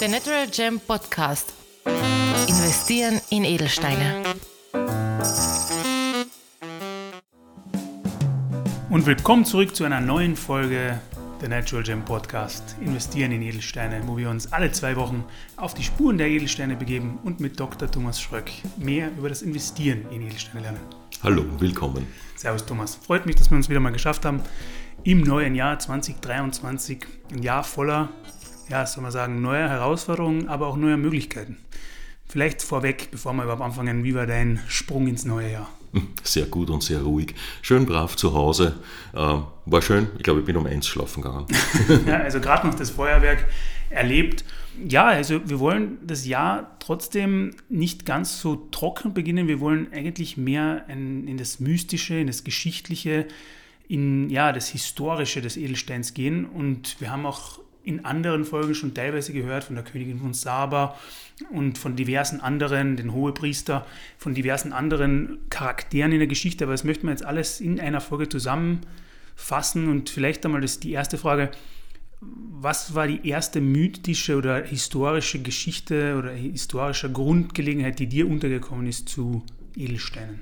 Der Natural Gem Podcast. Investieren in Edelsteine. Und willkommen zurück zu einer neuen Folge der Natural Gem Podcast. Investieren in Edelsteine, wo wir uns alle zwei Wochen auf die Spuren der Edelsteine begeben und mit Dr. Thomas Schröck mehr über das Investieren in Edelsteine lernen. Hallo, willkommen. Servus Thomas. Freut mich, dass wir uns wieder mal geschafft haben im neuen Jahr 2023. Ein Jahr voller, ja, soll man sagen, neuer Herausforderungen, aber auch neuer Möglichkeiten. Vielleicht vorweg, bevor wir überhaupt anfangen, wie war dein Sprung ins neue Jahr? Sehr gut und sehr ruhig. Schön brav zu Hause. Äh, war schön. Ich glaube, ich bin um eins schlafen gegangen. ja, also gerade noch das Feuerwerk erlebt. Ja, also wir wollen das Jahr trotzdem nicht ganz so trocken beginnen. Wir wollen eigentlich mehr in, in das Mystische, in das Geschichtliche, in ja, das Historische des Edelsteins gehen. Und wir haben auch in anderen Folgen schon teilweise gehört von der Königin von Saba und von diversen anderen, den Hohepriester, von diversen anderen Charakteren in der Geschichte. Aber das möchten wir jetzt alles in einer Folge zusammenfassen. Und vielleicht einmal das, die erste Frage. Was war die erste mythische oder historische Geschichte oder historische Grundgelegenheit, die dir untergekommen ist zu Edelsteinen?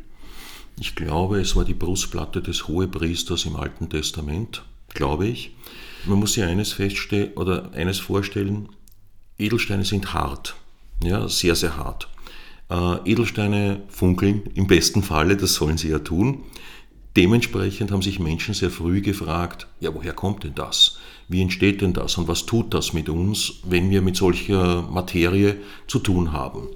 Ich glaube, es war die Brustplatte des Hohepriesters im Alten Testament, glaube ich. Man muss sich eines feststellen oder eines vorstellen: Edelsteine sind hart, ja, sehr, sehr hart. Äh, Edelsteine funkeln im besten Falle, das sollen sie ja tun. Dementsprechend haben sich Menschen sehr früh gefragt, ja, woher kommt denn das? Wie entsteht denn das und was tut das mit uns, wenn wir mit solcher Materie zu tun haben?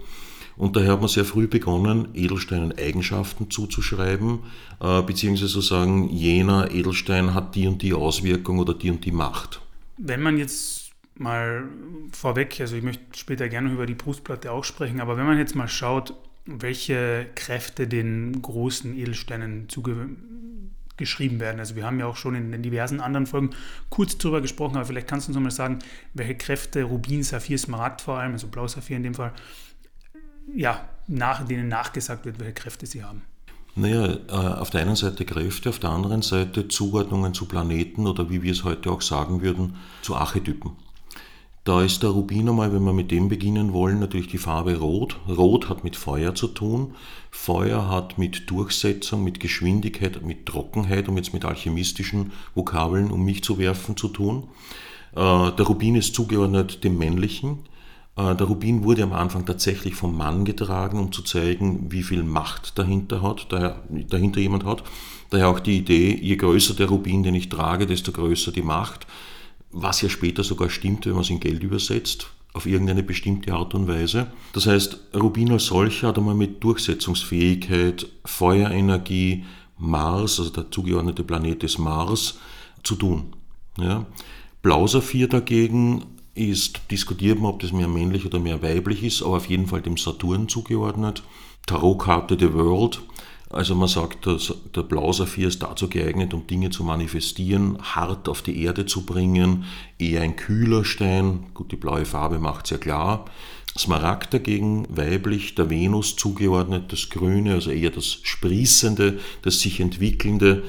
Und daher hat man sehr früh begonnen, Edelsteinen Eigenschaften zuzuschreiben, äh, beziehungsweise zu sagen, jener Edelstein hat die und die Auswirkung oder die und die Macht. Wenn man jetzt mal vorweg, also ich möchte später gerne über die Brustplatte auch sprechen, aber wenn man jetzt mal schaut, welche Kräfte den großen Edelsteinen zugeschrieben werden. Also wir haben ja auch schon in den diversen anderen Folgen kurz darüber gesprochen, aber vielleicht kannst du uns noch mal sagen, welche Kräfte Rubin, Saphir, Smaragd vor allem, also Blau-Saphir in dem Fall, ja, nach, denen nachgesagt wird, welche Kräfte sie haben. Naja, äh, auf der einen Seite Kräfte, auf der anderen Seite Zuordnungen zu Planeten oder wie wir es heute auch sagen würden, zu Archetypen. Da ist der Rubin einmal, wenn wir mit dem beginnen wollen, natürlich die Farbe Rot. Rot hat mit Feuer zu tun. Feuer hat mit Durchsetzung, mit Geschwindigkeit, mit Trockenheit, um jetzt mit alchemistischen Vokabeln um mich zu werfen, zu tun. Äh, der Rubin ist zugeordnet dem Männlichen. Äh, der Rubin wurde am Anfang tatsächlich vom Mann getragen, um zu zeigen, wie viel Macht dahinter, hat, dahinter jemand hat. Daher auch die Idee, je größer der Rubin, den ich trage, desto größer die Macht. Was ja später sogar stimmt, wenn man es in Geld übersetzt, auf irgendeine bestimmte Art und Weise. Das heißt, Rubin als solcher hat einmal mit Durchsetzungsfähigkeit, Feuerenergie, Mars, also der zugeordnete Planet des Mars, zu tun. Ja. Blausaphir dagegen ist diskutierbar, ob das mehr männlich oder mehr weiblich ist, aber auf jeden Fall dem Saturn zugeordnet. Tarotkarte The World. Also man sagt, dass der Blausaphir ist dazu geeignet, um Dinge zu manifestieren, hart auf die Erde zu bringen, eher ein kühler Stein. Gut, die blaue Farbe macht es ja klar. Smaragd dagegen weiblich, der Venus zugeordnet, das Grüne, also eher das Sprießende, das sich Entwickelnde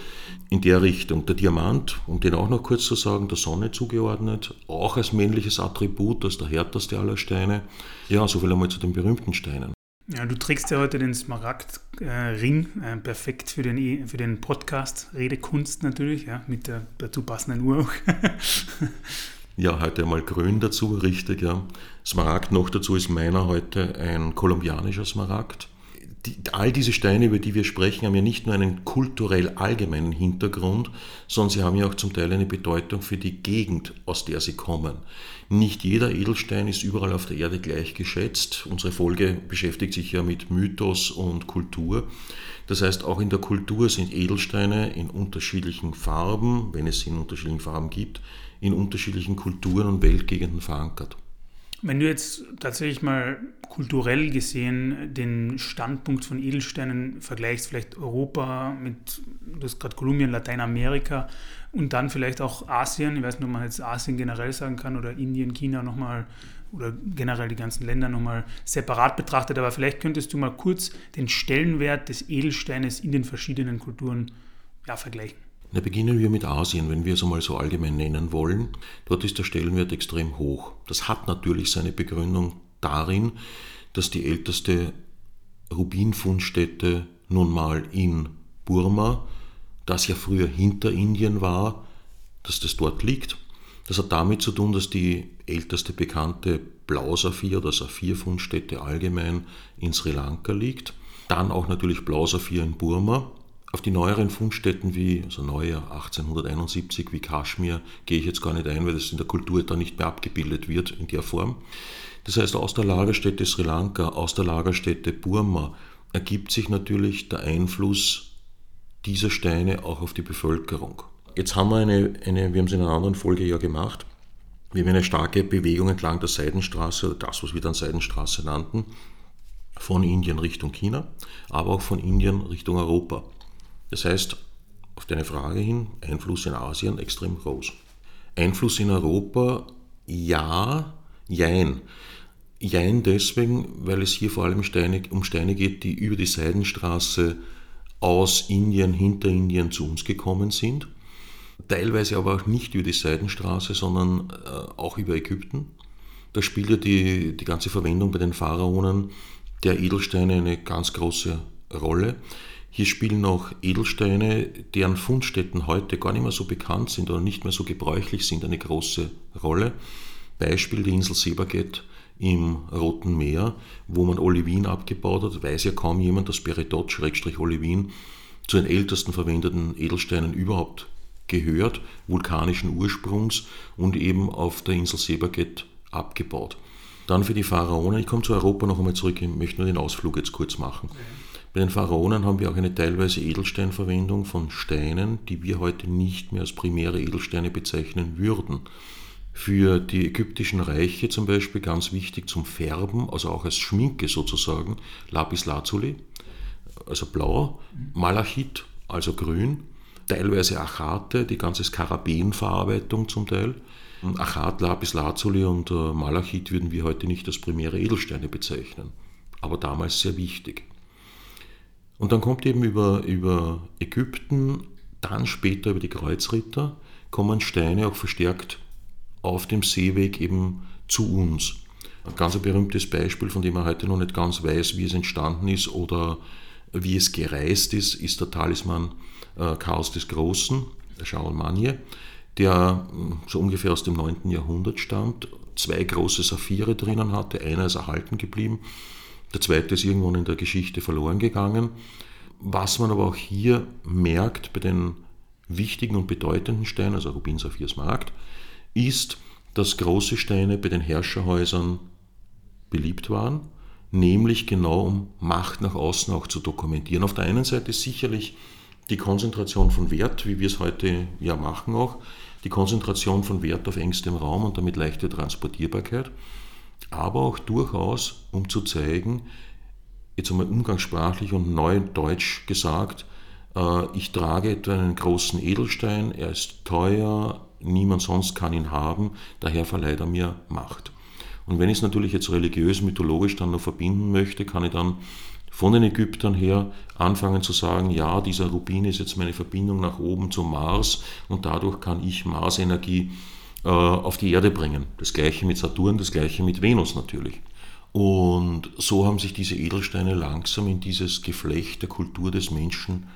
in der Richtung. Der Diamant, um den auch noch kurz zu sagen, der Sonne zugeordnet, auch als männliches Attribut, als der härteste aller Steine. Ja, soviel einmal zu den berühmten Steinen. Ja, du trägst ja heute den Smaragd-Ring, äh, perfekt für den, e, für den Podcast, Redekunst natürlich, ja, mit der dazu passenden Uhr auch. Ja, heute einmal grün dazu, richtig, ja. Smaragd noch dazu ist meiner heute ein kolumbianischer Smaragd. Die, all diese Steine, über die wir sprechen, haben ja nicht nur einen kulturell allgemeinen Hintergrund, sondern sie haben ja auch zum Teil eine Bedeutung für die Gegend, aus der sie kommen. Nicht jeder Edelstein ist überall auf der Erde gleich geschätzt. Unsere Folge beschäftigt sich ja mit Mythos und Kultur. Das heißt, auch in der Kultur sind Edelsteine in unterschiedlichen Farben, wenn es sie in unterschiedlichen Farben gibt, in unterschiedlichen Kulturen und Weltgegenden verankert. Wenn du jetzt tatsächlich mal kulturell gesehen den Standpunkt von Edelsteinen vergleichst, vielleicht Europa mit, du hast gerade Kolumbien, Lateinamerika und dann vielleicht auch Asien, ich weiß nicht, ob man jetzt Asien generell sagen kann oder Indien, China nochmal oder generell die ganzen Länder nochmal separat betrachtet, aber vielleicht könntest du mal kurz den Stellenwert des Edelsteines in den verschiedenen Kulturen ja, vergleichen. Na, beginnen wir mit Asien, wenn wir es einmal so allgemein nennen wollen. Dort ist der Stellenwert extrem hoch. Das hat natürlich seine Begründung darin, dass die älteste Rubinfundstätte nun mal in Burma, das ja früher hinter Indien war, dass das dort liegt. Das hat damit zu tun, dass die älteste bekannte Blausaphir oder Saphirfundstätte allgemein in Sri Lanka liegt. Dann auch natürlich Blausaphir in Burma. Auf die neueren Fundstätten wie, also Neujahr 1871 wie Kaschmir, gehe ich jetzt gar nicht ein, weil das in der Kultur da nicht mehr abgebildet wird in der Form. Das heißt, aus der Lagerstätte Sri Lanka, aus der Lagerstätte Burma ergibt sich natürlich der Einfluss dieser Steine auch auf die Bevölkerung. Jetzt haben wir eine, eine wir haben es in einer anderen Folge ja gemacht, wir haben eine starke Bewegung entlang der Seidenstraße, das, was wir dann Seidenstraße nannten, von Indien Richtung China, aber auch von Indien Richtung Europa. Das heißt, auf deine Frage hin, Einfluss in Asien extrem groß. Einfluss in Europa, ja, jein. Jein deswegen, weil es hier vor allem Steine, um Steine geht, die über die Seidenstraße aus Indien, hinter Indien zu uns gekommen sind. Teilweise aber auch nicht über die Seidenstraße, sondern äh, auch über Ägypten. Da spielt ja die, die ganze Verwendung bei den Pharaonen der Edelsteine eine ganz große Rolle. Hier spielen auch Edelsteine, deren Fundstätten heute gar nicht mehr so bekannt sind oder nicht mehr so gebräuchlich sind, eine große Rolle. Beispiel die Insel Sebaget im Roten Meer, wo man Olivin abgebaut hat, weiß ja kaum jemand, dass Peritot-Olivin zu den ältesten verwendeten Edelsteinen überhaupt gehört, vulkanischen Ursprungs und eben auf der Insel Sebaget abgebaut. Dann für die Pharaonen, ich komme zu Europa noch einmal zurück, ich möchte nur den Ausflug jetzt kurz machen. Bei den Pharaonen haben wir auch eine teilweise Edelsteinverwendung von Steinen, die wir heute nicht mehr als primäre Edelsteine bezeichnen würden. Für die ägyptischen Reiche zum Beispiel ganz wichtig zum Färben, also auch als Schminke sozusagen, Lapis Lazuli, also blau, Malachit, also grün, teilweise Achate, die ganze Skarabenverarbeitung zum Teil, Achat, Lapis Lazuli und äh, Malachit würden wir heute nicht als primäre Edelsteine bezeichnen, aber damals sehr wichtig. Und dann kommt eben über, über Ägypten, dann später über die Kreuzritter, kommen Steine auch verstärkt auf dem Seeweg eben zu uns. Ein ganz berühmtes Beispiel, von dem man heute noch nicht ganz weiß, wie es entstanden ist oder wie es gereist ist, ist der Talisman äh, Chaos des Großen, der Charles Magne der hm, so ungefähr aus dem 9. Jahrhundert stammt, zwei große Saphire drinnen hatte, einer ist erhalten geblieben, der zweite ist irgendwann in der Geschichte verloren gegangen. Was man aber auch hier merkt bei den wichtigen und bedeutenden Steinen, also Rubin, Saphir, Smaragd, ist, dass große Steine bei den Herrscherhäusern beliebt waren, nämlich genau um Macht nach außen auch zu dokumentieren. Auf der einen Seite sicherlich die Konzentration von Wert, wie wir es heute ja machen auch, die Konzentration von Wert auf engstem Raum und damit leichte Transportierbarkeit, aber auch durchaus, um zu zeigen, jetzt einmal umgangssprachlich und neudeutsch gesagt, äh, ich trage etwa einen großen Edelstein, er ist teuer, niemand sonst kann ihn haben, daher verleiht er mir Macht. Und wenn ich es natürlich jetzt religiös, mythologisch dann noch verbinden möchte, kann ich dann von den Ägyptern her anfangen zu sagen, ja, dieser Rubin ist jetzt meine Verbindung nach oben zum Mars und dadurch kann ich Marsenergie äh, auf die Erde bringen. Das gleiche mit Saturn, das gleiche mit Venus natürlich. Und so haben sich diese Edelsteine langsam in dieses Geflecht der Kultur des Menschen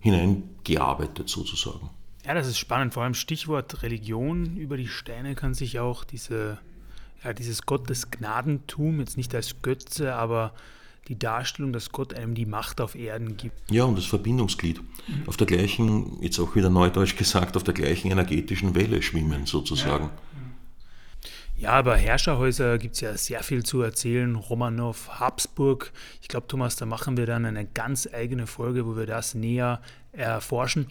hineingearbeitet sozusagen. Ja, das ist spannend. Vor allem Stichwort Religion. Über die Steine kann sich auch diese, ja, dieses Gottesgnadentum, jetzt nicht als Götze, aber die Darstellung, dass Gott einem die Macht auf Erden gibt. Ja, und das Verbindungsglied. Mhm. Auf der gleichen, jetzt auch wieder neudeutsch gesagt, auf der gleichen energetischen Welle schwimmen sozusagen. Ja, aber Herrscherhäuser gibt es ja sehr viel zu erzählen. Romanov, Habsburg. Ich glaube, Thomas, da machen wir dann eine ganz eigene Folge, wo wir das näher erforschen.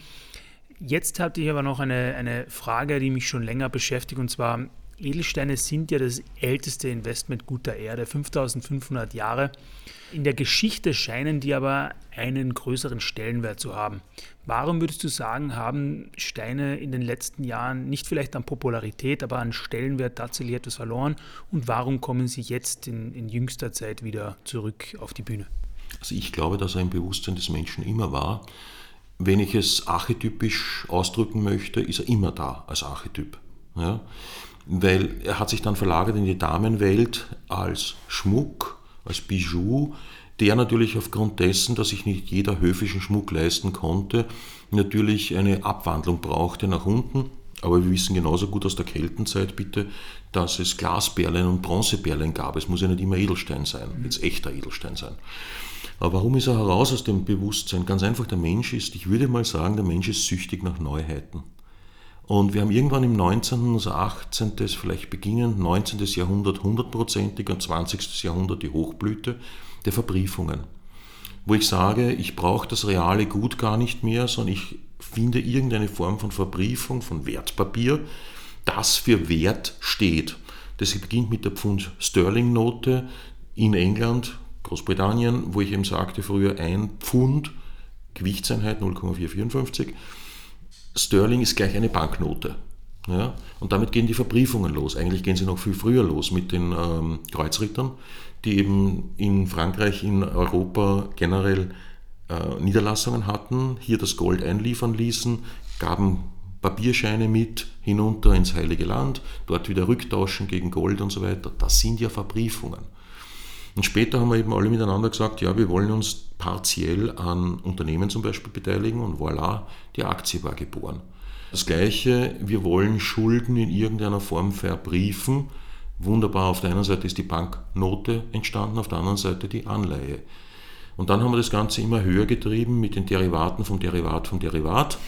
Jetzt hatte ich aber noch eine, eine Frage, die mich schon länger beschäftigt, und zwar Edelsteine sind ja das älteste Investmentgut der Erde, 5500 Jahre. In der Geschichte scheinen die aber einen größeren Stellenwert zu haben. Warum würdest du sagen, haben Steine in den letzten Jahren nicht vielleicht an Popularität, aber an Stellenwert tatsächlich etwas verloren? Und warum kommen sie jetzt in, in jüngster Zeit wieder zurück auf die Bühne? Also ich glaube, dass er im Bewusstsein des Menschen immer war. wenn ich es archetypisch ausdrücken möchte, ist er immer da als Archetyp. Ja? Weil er hat sich dann verlagert in die Damenwelt als Schmuck, als Bijou, der natürlich aufgrund dessen, dass sich nicht jeder höfischen Schmuck leisten konnte, natürlich eine Abwandlung brauchte nach unten. Aber wir wissen genauso gut aus der Keltenzeit bitte, dass es Glasperlen und Bronzeperlen gab. Es muss ja nicht immer Edelstein sein, jetzt echter Edelstein sein. Aber warum ist er heraus aus dem Bewusstsein? Ganz einfach, der Mensch ist, ich würde mal sagen, der Mensch ist süchtig nach Neuheiten. Und wir haben irgendwann im 19., also 18., vielleicht beginnend 19. Jahrhundert hundertprozentig und 20. Jahrhundert die Hochblüte der Verbriefungen. Wo ich sage, ich brauche das reale Gut gar nicht mehr, sondern ich finde irgendeine Form von Verbriefung, von Wertpapier, das für Wert steht. Das beginnt mit der Pfund-Sterling-Note in England, Großbritannien, wo ich eben sagte früher ein Pfund, Gewichtseinheit 0,454, Sterling ist gleich eine Banknote. Ja? Und damit gehen die Verbriefungen los. Eigentlich gehen sie noch viel früher los mit den ähm, Kreuzrittern, die eben in Frankreich, in Europa generell äh, Niederlassungen hatten, hier das Gold einliefern ließen, gaben Papierscheine mit hinunter ins Heilige Land, dort wieder rücktauschen gegen Gold und so weiter. Das sind ja Verbriefungen. Und später haben wir eben alle miteinander gesagt, ja, wir wollen uns partiell an Unternehmen zum Beispiel beteiligen und voilà, die Aktie war geboren. Das Gleiche, wir wollen Schulden in irgendeiner Form verbriefen. Wunderbar, auf der einen Seite ist die Banknote entstanden, auf der anderen Seite die Anleihe. Und dann haben wir das Ganze immer höher getrieben mit den Derivaten vom Derivat vom Derivat,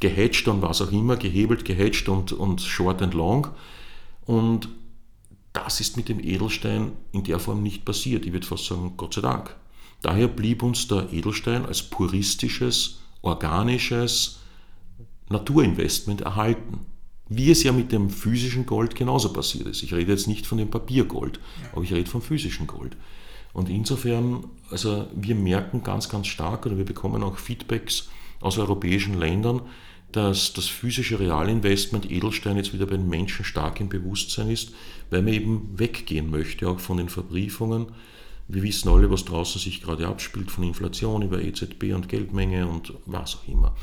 gehatcht und was auch immer, gehebelt, gehatcht und, und short and long. Und das ist mit dem Edelstein in der Form nicht passiert. Ich würde fast sagen, Gott sei Dank. Daher blieb uns der Edelstein als puristisches, organisches Naturinvestment erhalten. Wie es ja mit dem physischen Gold genauso passiert ist. Ich rede jetzt nicht von dem Papiergold, aber ich rede vom physischen Gold. Und insofern, also wir merken ganz, ganz stark oder wir bekommen auch Feedbacks aus europäischen Ländern, dass das physische Realinvestment Edelstein jetzt wieder bei den Menschen stark im Bewusstsein ist, weil man eben weggehen möchte, auch von den Verbriefungen. Wir wissen alle, was draußen sich gerade abspielt, von Inflation über EZB und Geldmenge und was auch immer.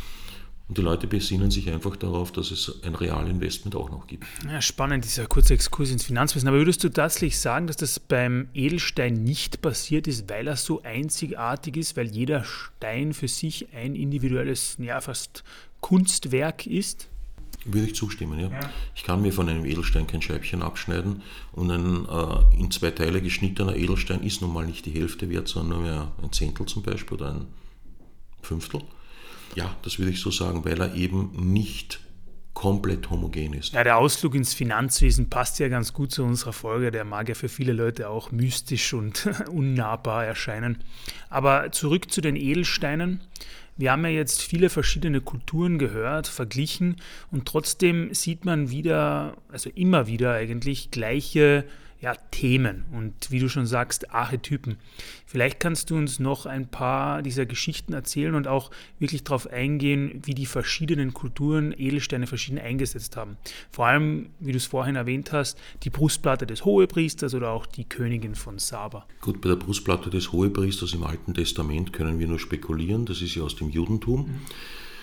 Und die Leute besinnen sich einfach darauf, dass es ein Realinvestment auch noch gibt. Ja, spannend, dieser kurze Exkurs ins Finanzwissen. Aber würdest du tatsächlich sagen, dass das beim Edelstein nicht passiert ist, weil er so einzigartig ist, weil jeder Stein für sich ein individuelles, ja fast Kunstwerk ist? Würde ich zustimmen, ja. ja. Ich kann mir von einem Edelstein kein Scheibchen abschneiden und ein äh, in zwei Teile geschnittener Edelstein ist nun mal nicht die Hälfte wert, sondern nur mehr ein Zehntel zum Beispiel oder ein Fünftel. Ja, das würde ich so sagen, weil er eben nicht komplett homogen ist. Ja, der Ausflug ins Finanzwesen passt ja ganz gut zu unserer Folge. Der mag ja für viele Leute auch mystisch und unnahbar erscheinen. Aber zurück zu den Edelsteinen. Wir haben ja jetzt viele verschiedene Kulturen gehört, verglichen und trotzdem sieht man wieder, also immer wieder eigentlich gleiche ja, Themen und wie du schon sagst, Archetypen. Vielleicht kannst du uns noch ein paar dieser Geschichten erzählen und auch wirklich darauf eingehen, wie die verschiedenen Kulturen Edelsteine verschieden eingesetzt haben. Vor allem, wie du es vorhin erwähnt hast, die Brustplatte des Hohepriesters oder auch die Königin von Saba. Gut, bei der Brustplatte des Hohepriesters im Alten Testament können wir nur spekulieren, das ist ja aus dem Judentum. Mhm.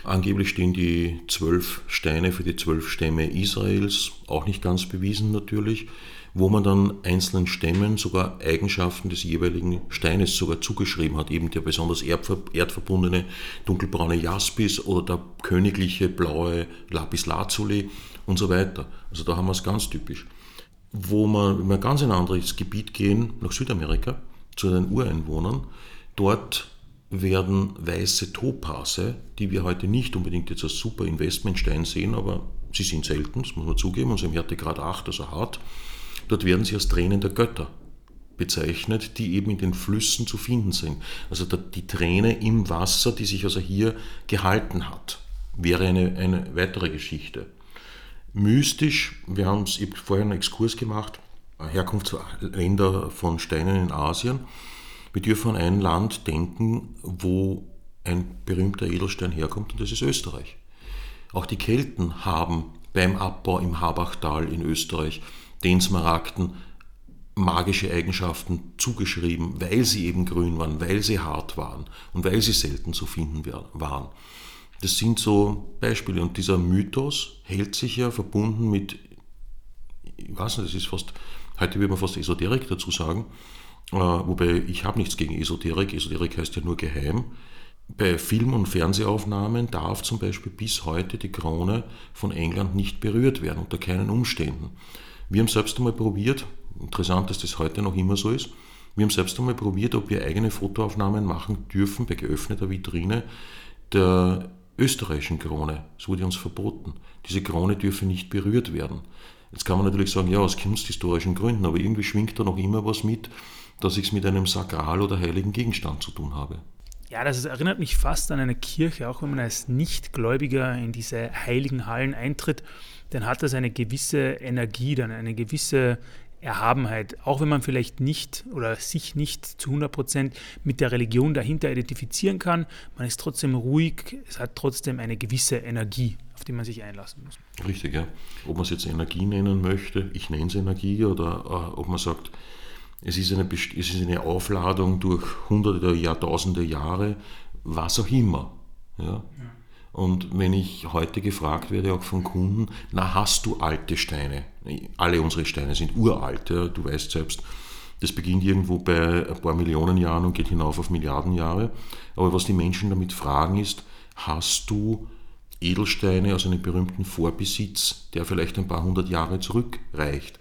Angeblich stehen die zwölf Steine für die zwölf Stämme Israels, auch nicht ganz bewiesen natürlich wo man dann einzelnen Stämmen sogar Eigenschaften des jeweiligen Steines sogar zugeschrieben hat, eben der besonders erdverbundene dunkelbraune Jaspis oder der königliche blaue Lapis Lazuli und so weiter. Also da haben wir es ganz typisch. Wo wir, wenn wir ganz in ein anderes Gebiet gehen, nach Südamerika, zu den Ureinwohnern, dort werden weiße Topase, die wir heute nicht unbedingt jetzt als super Investmentstein sehen, aber sie sind selten, das muss man zugeben, und sie haben Härtegrad 8, also hart, Dort werden sie als Tränen der Götter bezeichnet, die eben in den Flüssen zu finden sind. Also die Träne im Wasser, die sich also hier gehalten hat, wäre eine, eine weitere Geschichte. Mystisch, wir haben es vorher einen Exkurs gemacht, Herkunftsländer von Steinen in Asien. Wir dürfen an ein Land denken, wo ein berühmter Edelstein herkommt und das ist Österreich. Auch die Kelten haben beim Abbau im Habachtal in Österreich den Smaragden magische Eigenschaften zugeschrieben, weil sie eben grün waren, weil sie hart waren und weil sie selten zu finden waren. Das sind so Beispiele und dieser Mythos hält sich ja verbunden mit, ich weiß nicht, das ist fast, heute würde man fast Esoterik dazu sagen, äh, wobei ich habe nichts gegen Esoterik, Esoterik heißt ja nur geheim. Bei Film- und Fernsehaufnahmen darf zum Beispiel bis heute die Krone von England nicht berührt werden, unter keinen Umständen. Wir haben selbst einmal probiert, interessant, dass das heute noch immer so ist, wir haben selbst einmal probiert, ob wir eigene Fotoaufnahmen machen dürfen bei geöffneter Vitrine der österreichischen Krone. Es wurde uns verboten. Diese Krone dürfe nicht berührt werden. Jetzt kann man natürlich sagen, ja, aus kunsthistorischen Gründen, aber irgendwie schwingt da noch immer was mit, dass ich es mit einem sakral oder heiligen Gegenstand zu tun habe. Ja, das erinnert mich fast an eine Kirche, auch wenn man als Nichtgläubiger in diese heiligen Hallen eintritt, dann hat das eine gewisse Energie, dann eine gewisse Erhabenheit, auch wenn man vielleicht nicht oder sich nicht zu 100 Prozent mit der Religion dahinter identifizieren kann, man ist trotzdem ruhig, es hat trotzdem eine gewisse Energie, auf die man sich einlassen muss. Richtig, ja. Ob man es jetzt Energie nennen möchte, ich nenne es Energie, oder äh, ob man sagt, es ist, eine, es ist eine Aufladung durch hunderte, Jahrtausende Jahre, was auch immer. Ja? ja. Und wenn ich heute gefragt werde, auch von Kunden, na hast du alte Steine? Alle unsere Steine sind uralt, ja, du weißt selbst. Das beginnt irgendwo bei ein paar Millionen Jahren und geht hinauf auf Milliarden Jahre. Aber was die Menschen damit fragen ist, hast du Edelsteine aus einem berühmten Vorbesitz, der vielleicht ein paar hundert Jahre zurückreicht?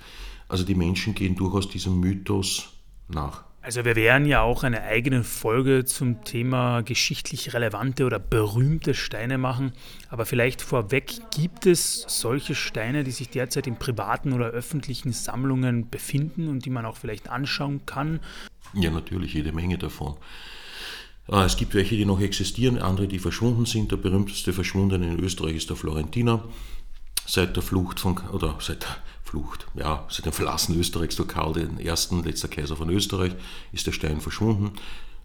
Also die Menschen gehen durchaus diesem Mythos nach. Also wir werden ja auch eine eigene Folge zum Thema geschichtlich relevante oder berühmte Steine machen. Aber vielleicht vorweg, gibt es solche Steine, die sich derzeit in privaten oder öffentlichen Sammlungen befinden und die man auch vielleicht anschauen kann? Ja, natürlich, jede Menge davon. Äh, es gibt welche, die noch existieren, andere, die verschwunden sind. Der berühmteste verschwundene in Österreich ist der Florentiner. Seit der Flucht von, oder seit Flucht. Ja, seit dem Verlassen Österreichs durch Karl I., letzter Kaiser von Österreich, ist der Stein verschwunden.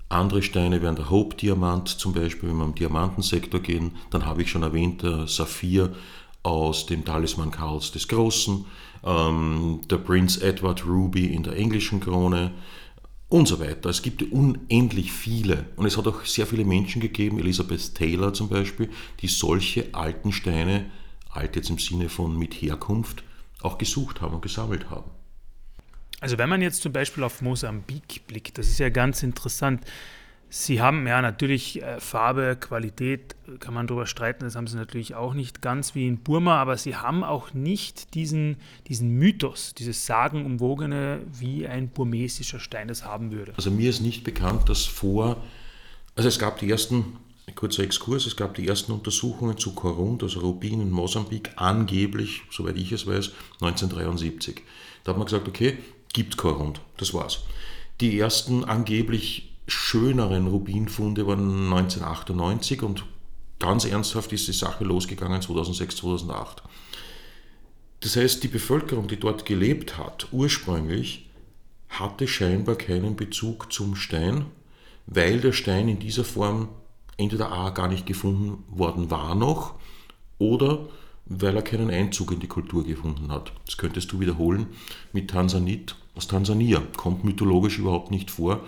Andere Steine wären der Hope-Diamant zum Beispiel, wenn wir im Diamantensektor gehen. Dann habe ich schon erwähnt, der Saphir aus dem Talisman Karls des Großen, ähm, der Prince Edward Ruby in der englischen Krone und so weiter. Es gibt unendlich viele. Und es hat auch sehr viele Menschen gegeben, Elizabeth Taylor zum Beispiel, die solche alten Steine, alt jetzt im Sinne von mit Herkunft, auch gesucht haben und gesammelt haben. Also wenn man jetzt zum Beispiel auf Mosambik blickt, das ist ja ganz interessant. Sie haben ja natürlich äh, Farbe, Qualität, kann man darüber streiten, das haben sie natürlich auch nicht ganz wie in Burma, aber sie haben auch nicht diesen, diesen Mythos, dieses sagenumwogene, wie ein burmesischer Stein das haben würde. Also mir ist nicht bekannt, dass vor, also es gab die ersten ein kurzer Exkurs, es gab die ersten Untersuchungen zu Korund, also Rubin in Mosambik, angeblich, soweit ich es weiß, 1973. Da hat man gesagt, okay, gibt Korund, das war's. Die ersten angeblich schöneren Rubinfunde waren 1998 und ganz ernsthaft ist die Sache losgegangen 2006, 2008. Das heißt, die Bevölkerung, die dort gelebt hat, ursprünglich, hatte scheinbar keinen Bezug zum Stein, weil der Stein in dieser Form entweder A gar nicht gefunden worden war noch oder weil er keinen Einzug in die Kultur gefunden hat. Das könntest du wiederholen mit Tansanit aus Tansania. Kommt mythologisch überhaupt nicht vor.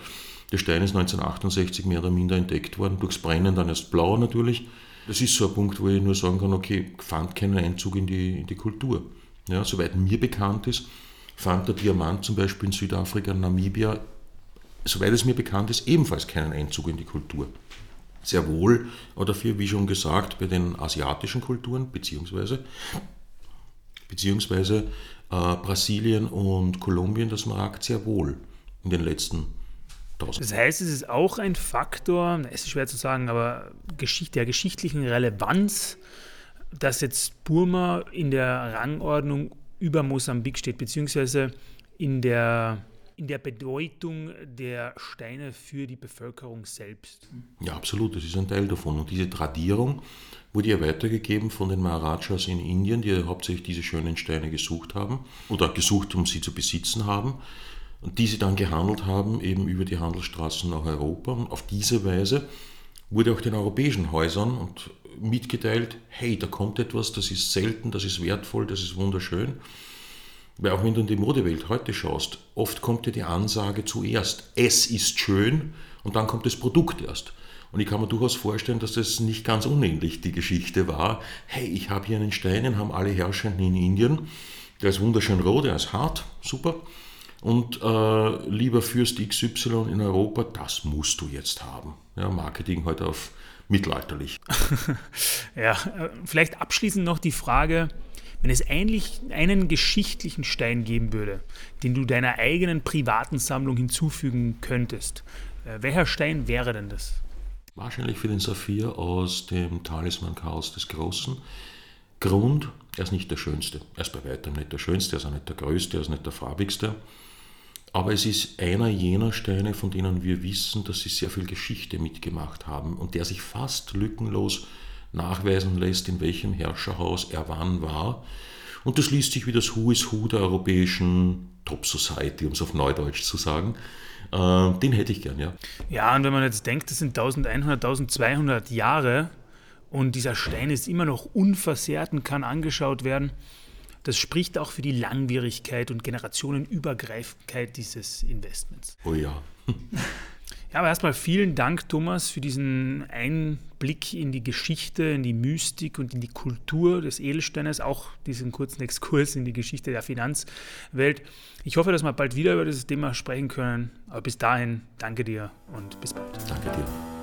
Der Stein ist 1968 mehr oder minder entdeckt worden, durchs Brennen dann erst blau natürlich. Das ist so ein Punkt, wo ich nur sagen kann, okay, fand keinen Einzug in die, in die Kultur. Ja, soweit mir bekannt ist, fand der Diamant zum Beispiel in Südafrika, Namibia, soweit es mir bekannt ist, ebenfalls keinen Einzug in die Kultur sehr wohl dafür, wie schon gesagt, bei den asiatischen Kulturen, beziehungsweise, beziehungsweise äh, Brasilien und Kolumbien das Markt sehr wohl in den letzten tausend Das heißt, es ist auch ein Faktor, es ist schwer zu sagen, aber Geschichte, der geschichtlichen Relevanz, dass jetzt Burma in der Rangordnung über Mosambik steht, beziehungsweise in der in der Bedeutung der Steine für die Bevölkerung selbst. Ja, absolut, das ist ein Teil davon. Und diese Tradierung wurde ja weitergegeben von den Maharajas in Indien, die ja hauptsächlich diese schönen Steine gesucht haben oder gesucht, um sie zu besitzen haben. Und die sie dann gehandelt haben, eben über die Handelsstraßen nach Europa. Und auf diese Weise wurde auch den europäischen Häusern und mitgeteilt, hey, da kommt etwas, das ist selten, das ist wertvoll, das ist wunderschön. Weil auch wenn du in die Modewelt heute schaust, oft kommt dir die Ansage zuerst, es ist schön und dann kommt das Produkt erst. Und ich kann mir durchaus vorstellen, dass das nicht ganz unähnlich die Geschichte war. Hey, ich habe hier einen Stein, den haben alle Herrschenden in Indien. Der ist wunderschön rot, der ist hart, super. Und äh, lieber Fürst XY in Europa, das musst du jetzt haben. Ja, Marketing heute auf mittelalterlich. ja, äh, vielleicht abschließend noch die Frage, wenn es eigentlich einen geschichtlichen Stein geben würde, den du deiner eigenen privaten Sammlung hinzufügen könntest, äh, welcher Stein wäre denn das? Wahrscheinlich für den Saphir aus dem Talisman Chaos des Großen. Grund, er ist nicht der Schönste. Er ist bei weitem nicht der Schönste, er ist auch nicht der Größte, er ist nicht der Farbigste. Aber es ist einer jener Steine, von denen wir wissen, dass sie sehr viel Geschichte mitgemacht haben und der sich fast lückenlos nachweisen lässt, in welchem Herrscherhaus er wann war. Und das liest sich wie das Who is Who der europäischen Top Society, um es auf Neudeutsch zu sagen. Äh, den hätte ich gern, ja. Ja, und wenn man jetzt denkt, das sind 1100, 1200 Jahre und dieser Stein ist immer noch unversehrt und kann angeschaut werden, das spricht auch für die Langwierigkeit und Generationenübergreifendkeit dieses Investments. Oh ja. Ja, aber erstmal vielen Dank, Thomas, für diesen Einblick in die Geschichte, in die Mystik und in die Kultur des Edelsteines, auch diesen kurzen Exkurs in die Geschichte der Finanzwelt. Ich hoffe, dass wir bald wieder über dieses Thema sprechen können. Aber bis dahin, danke dir und bis bald. Danke dir.